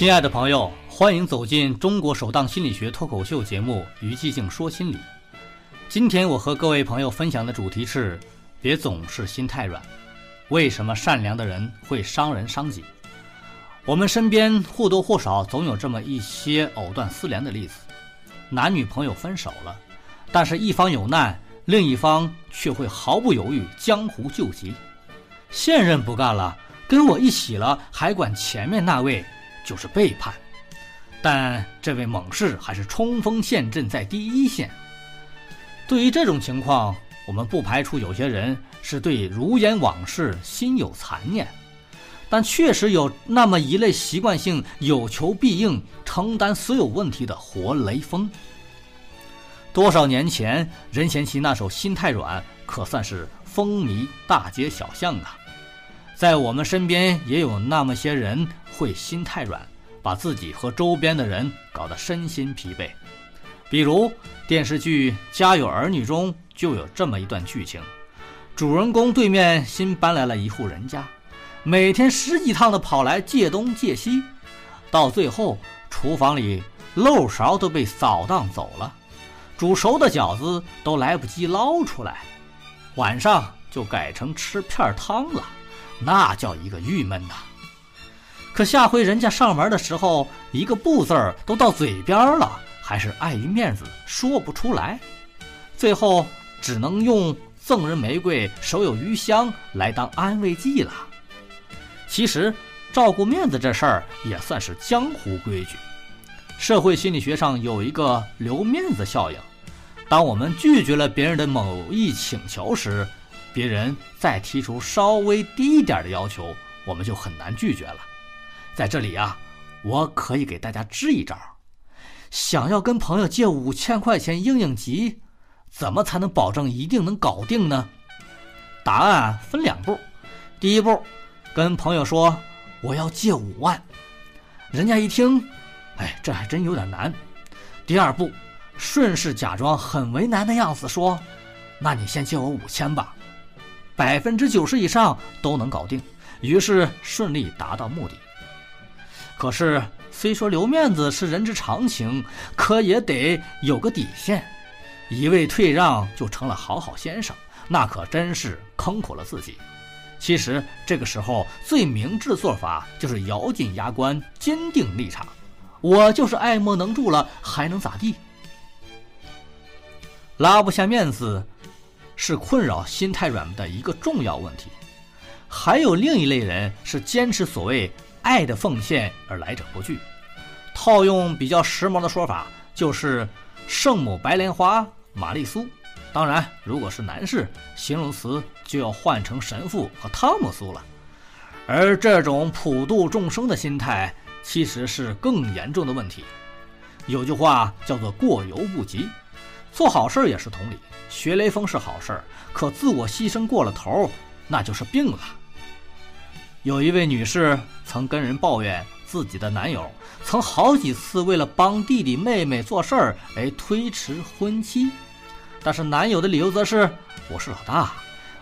亲爱的朋友，欢迎走进中国首档心理学脱口秀节目《于寂静说心理》。今天我和各位朋友分享的主题是：别总是心太软。为什么善良的人会伤人伤己？我们身边或多或少总有这么一些藕断丝连的例子：男女朋友分手了，但是一方有难，另一方却会毫不犹豫江湖救急。现任不干了，跟我一起了，还管前面那位。就是背叛，但这位猛士还是冲锋陷阵在第一线。对于这种情况，我们不排除有些人是对如烟往事心有残念，但确实有那么一类习惯性有求必应、承担所有问题的活雷锋。多少年前，任贤齐那首《心太软》可算是风靡大街小巷啊！在我们身边也有那么些人会心太软，把自己和周边的人搞得身心疲惫。比如电视剧《家有儿女》中就有这么一段剧情：主人公对面新搬来了一户人家，每天十几趟的跑来借东借西，到最后厨房里漏勺都被扫荡走了，煮熟的饺子都来不及捞出来，晚上就改成吃片汤了。那叫一个郁闷呐！可下回人家上门的时候，一个不字儿都到嘴边了，还是碍于面子说不出来，最后只能用赠人玫瑰，手有余香来当安慰剂了。其实，照顾面子这事儿也算是江湖规矩。社会心理学上有一个留面子效应，当我们拒绝了别人的某一请求时。别人再提出稍微低一点的要求，我们就很难拒绝了。在这里啊，我可以给大家支一招：想要跟朋友借五千块钱应应急，怎么才能保证一定能搞定呢？答案分两步。第一步，跟朋友说我要借五万，人家一听，哎，这还真有点难。第二步，顺势假装很为难的样子说：“那你先借我五千吧。”百分之九十以上都能搞定，于是顺利达到目的。可是，虽说留面子是人之常情，可也得有个底线。一味退让就成了好好先生，那可真是坑苦了自己。其实，这个时候最明智的做法就是咬紧牙关，坚定立场。我就是爱莫能助了，还能咋地？拉不下面子。是困扰心太软的一个重要问题，还有另一类人是坚持所谓爱的奉献而来者不拒。套用比较时髦的说法，就是圣母白莲花玛丽苏。当然，如果是男士，形容词就要换成神父和汤姆苏了。而这种普度众生的心态，其实是更严重的问题。有句话叫做“过犹不及”，做好事也是同理。学雷锋是好事，可自我牺牲过了头，那就是病了。有一位女士曾跟人抱怨，自己的男友曾好几次为了帮弟弟妹妹做事儿而推迟婚期，但是男友的理由则是：“我是老大，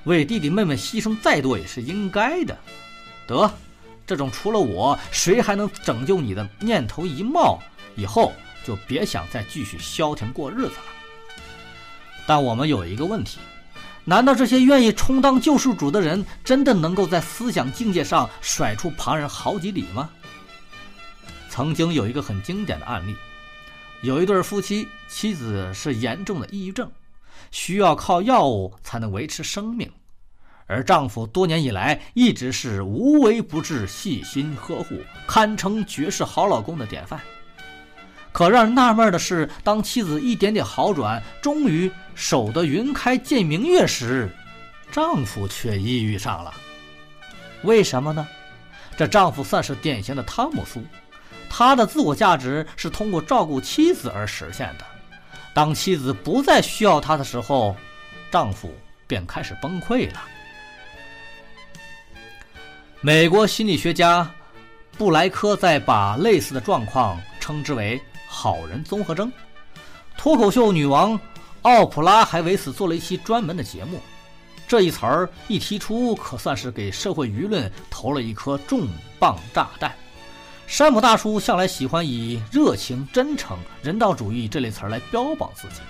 为弟弟妹妹牺牲再多也是应该的。”得，这种除了我谁还能拯救你的念头一冒，以后就别想再继续消停过日子了。但我们有一个问题：难道这些愿意充当救世主的人，真的能够在思想境界上甩出旁人好几里吗？曾经有一个很经典的案例，有一对夫妻，妻子是严重的抑郁症，需要靠药物才能维持生命，而丈夫多年以来一直是无微不至、细心呵护，堪称绝世好老公的典范。可让人纳闷的是，当妻子一点点好转，终于守得云开见明月时，丈夫却抑郁上了。为什么呢？这丈夫算是典型的汤姆苏，他的自我价值是通过照顾妻子而实现的。当妻子不再需要他的时候，丈夫便开始崩溃了。美国心理学家布莱克在把类似的状况称之为。好人综合征，脱口秀女王奥普拉还为此做了一期专门的节目。这一词儿一提出，可算是给社会舆论投了一颗重磅炸弹。山姆大叔向来喜欢以热情、真诚、人道主义这类词儿来标榜自己，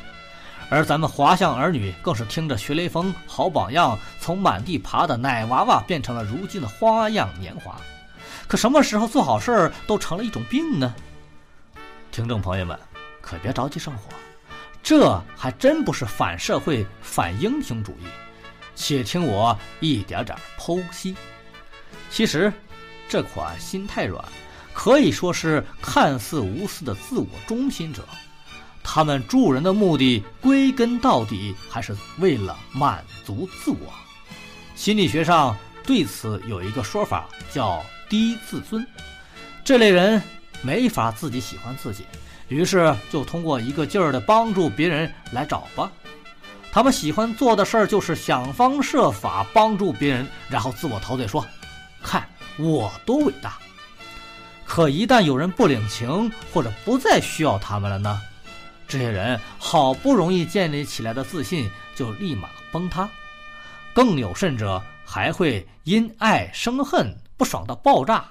而咱们华夏儿女更是听着学雷锋好榜样，从满地爬的奶娃娃变成了如今的花样年华。可什么时候做好事儿都成了一种病呢？听众朋友们，可别着急上火，这还真不是反社会、反英雄主义。且听我一点点剖析。其实，这款心太软。可以说是看似无私的自我中心者，他们助人的目的归根到底还是为了满足自我。心理学上对此有一个说法叫低自尊。这类人没法自己喜欢自己，于是就通过一个劲儿的帮助别人来找吧。他们喜欢做的事儿就是想方设法帮助别人，然后自我陶醉说：“看我多伟大。”可一旦有人不领情，或者不再需要他们了呢？这些人好不容易建立起来的自信就立马崩塌。更有甚者，还会因爱生恨，不爽到爆炸。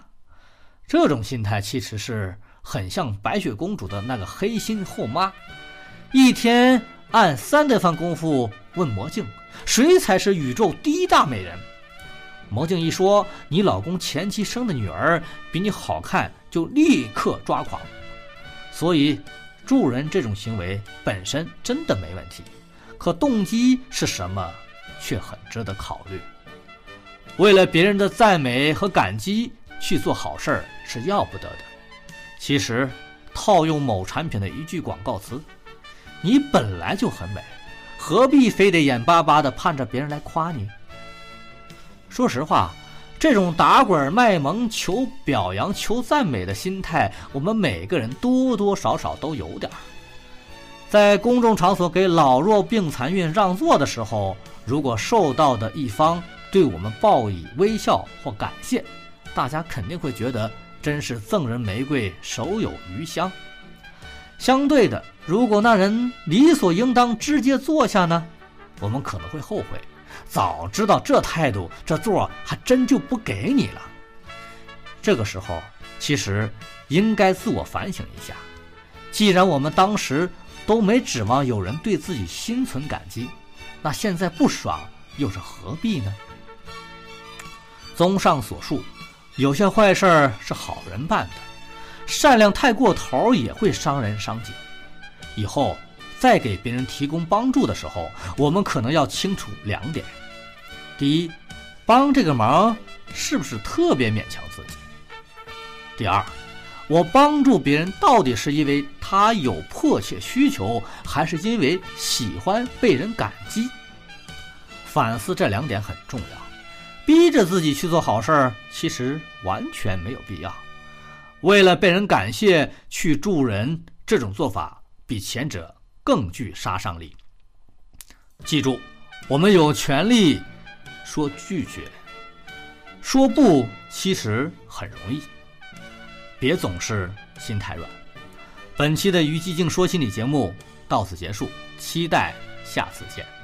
这种心态其实是很像白雪公主的那个黑心后妈，一天按三顿饭功夫问魔镜，谁才是宇宙第一大美人？魔镜一说你老公前妻生的女儿比你好看，就立刻抓狂。所以，助人这种行为本身真的没问题，可动机是什么，却很值得考虑。为了别人的赞美和感激去做好事儿是要不得的。其实，套用某产品的一句广告词：“你本来就很美，何必非得眼巴巴地盼着别人来夸你？”说实话，这种打滚卖萌、求表扬、求赞美的心态，我们每个人多多少少都有点儿。在公众场所给老弱病残孕让座的时候，如果受到的一方对我们报以微笑或感谢，大家肯定会觉得真是赠人玫瑰，手有余香。相对的，如果那人理所应当直接坐下呢，我们可能会后悔。早知道这态度，这座还真就不给你了。这个时候，其实应该自我反省一下。既然我们当时都没指望有人对自己心存感激，那现在不爽又是何必呢？综上所述，有些坏事是好人办的，善良太过头也会伤人伤己。以后。再给别人提供帮助的时候，我们可能要清楚两点：第一，帮这个忙是不是特别勉强自己；第二，我帮助别人到底是因为他有迫切需求，还是因为喜欢被人感激？反思这两点很重要。逼着自己去做好事儿，其实完全没有必要。为了被人感谢去助人，这种做法比前者。更具杀伤力。记住，我们有权利说拒绝，说不其实很容易。别总是心太软。本期的于寂静说心理节目到此结束，期待下次见。